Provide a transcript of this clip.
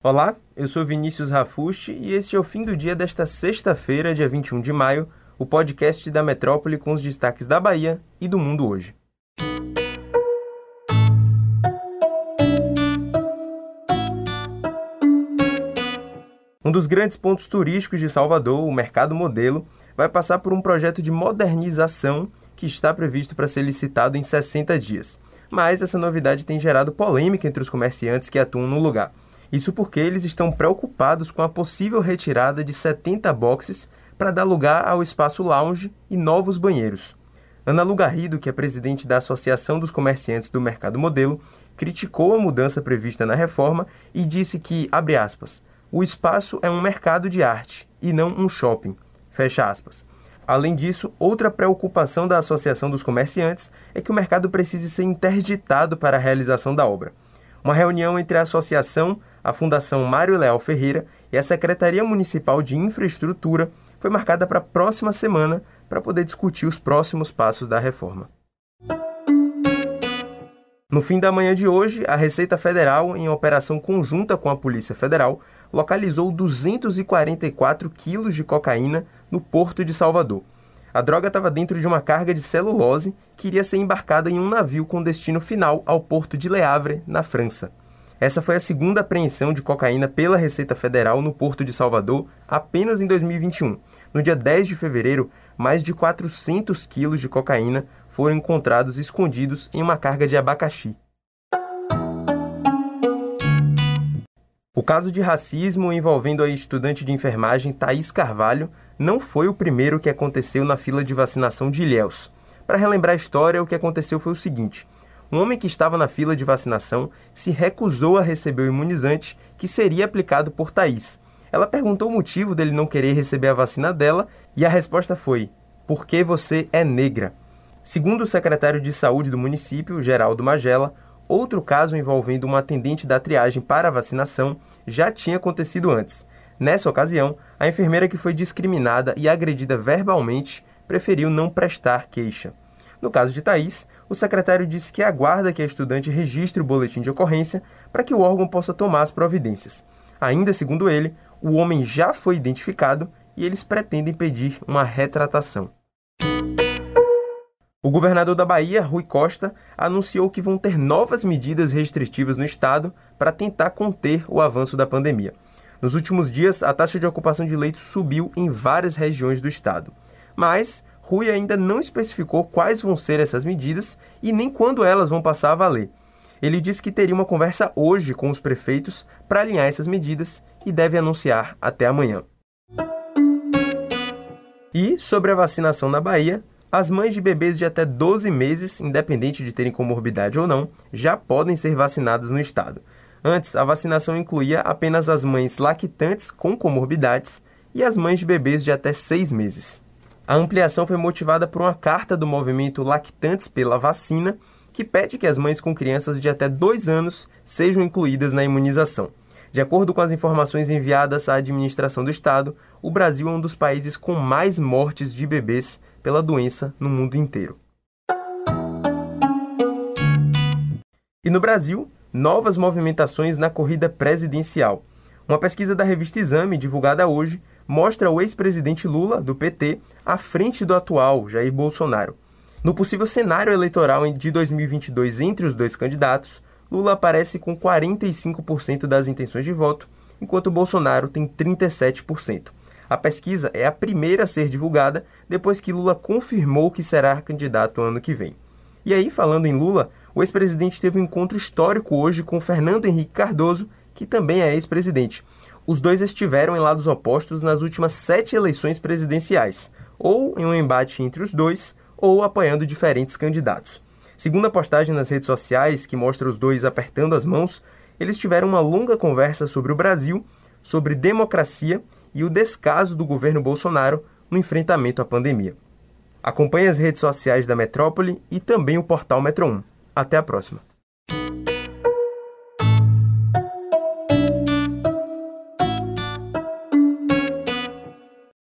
Olá, eu sou Vinícius Rafusti e este é o fim do dia desta sexta-feira, dia 21 de maio, o podcast da Metrópole com os destaques da Bahia e do mundo hoje. Um dos grandes pontos turísticos de Salvador, o Mercado Modelo, vai passar por um projeto de modernização que está previsto para ser licitado em 60 dias. Mas essa novidade tem gerado polêmica entre os comerciantes que atuam no lugar. Isso porque eles estão preocupados com a possível retirada de 70 boxes para dar lugar ao espaço lounge e novos banheiros. Ana Lugarrido, que é presidente da Associação dos Comerciantes do Mercado Modelo, criticou a mudança prevista na reforma e disse que, abre aspas, o espaço é um mercado de arte e não um shopping. Fecha aspas. Além disso, outra preocupação da Associação dos Comerciantes é que o mercado precise ser interditado para a realização da obra. Uma reunião entre a associação, a Fundação Mário Leal Ferreira e a Secretaria Municipal de Infraestrutura foi marcada para a próxima semana para poder discutir os próximos passos da reforma. No fim da manhã de hoje, a Receita Federal, em operação conjunta com a Polícia Federal, localizou 244 quilos de cocaína no porto de Salvador. A droga estava dentro de uma carga de celulose que iria ser embarcada em um navio com destino final ao porto de Le Havre, na França. Essa foi a segunda apreensão de cocaína pela Receita Federal no Porto de Salvador apenas em 2021. No dia 10 de fevereiro, mais de 400 quilos de cocaína foram encontrados escondidos em uma carga de abacaxi. O caso de racismo envolvendo a estudante de enfermagem Thaís Carvalho não foi o primeiro que aconteceu na fila de vacinação de Ilhéus. Para relembrar a história, o que aconteceu foi o seguinte: um homem que estava na fila de vacinação se recusou a receber o imunizante que seria aplicado por Thaís. Ela perguntou o motivo dele não querer receber a vacina dela e a resposta foi: porque você é negra. Segundo o secretário de saúde do município, Geraldo Magela, outro caso envolvendo uma atendente da triagem para vacinação já tinha acontecido antes. Nessa ocasião, a enfermeira que foi discriminada e agredida verbalmente preferiu não prestar queixa. No caso de Thaís, o secretário disse que aguarda que a estudante registre o boletim de ocorrência para que o órgão possa tomar as providências. Ainda segundo ele, o homem já foi identificado e eles pretendem pedir uma retratação. O governador da Bahia, Rui Costa, anunciou que vão ter novas medidas restritivas no estado para tentar conter o avanço da pandemia. Nos últimos dias, a taxa de ocupação de leitos subiu em várias regiões do estado. Mas Rui ainda não especificou quais vão ser essas medidas e nem quando elas vão passar a valer. Ele disse que teria uma conversa hoje com os prefeitos para alinhar essas medidas e deve anunciar até amanhã. E sobre a vacinação na Bahia, as mães de bebês de até 12 meses, independente de terem comorbidade ou não, já podem ser vacinadas no estado. Antes, a vacinação incluía apenas as mães lactantes com comorbidades e as mães de bebês de até 6 meses. A ampliação foi motivada por uma carta do movimento Lactantes pela Vacina, que pede que as mães com crianças de até dois anos sejam incluídas na imunização. De acordo com as informações enviadas à administração do Estado, o Brasil é um dos países com mais mortes de bebês pela doença no mundo inteiro. E no Brasil, novas movimentações na corrida presidencial. Uma pesquisa da revista Exame, divulgada hoje, mostra o ex-presidente Lula, do PT, à frente do atual Jair Bolsonaro. No possível cenário eleitoral de 2022 entre os dois candidatos, Lula aparece com 45% das intenções de voto, enquanto Bolsonaro tem 37%. A pesquisa é a primeira a ser divulgada depois que Lula confirmou que será candidato ano que vem. E aí, falando em Lula, o ex-presidente teve um encontro histórico hoje com Fernando Henrique Cardoso, que também é ex-presidente. Os dois estiveram em lados opostos nas últimas sete eleições presidenciais, ou em um embate entre os dois, ou apoiando diferentes candidatos. Segundo a postagem nas redes sociais, que mostra os dois apertando as mãos, eles tiveram uma longa conversa sobre o Brasil, sobre democracia e o descaso do governo Bolsonaro no enfrentamento à pandemia. Acompanhe as redes sociais da Metrópole e também o portal Metro 1. Até a próxima.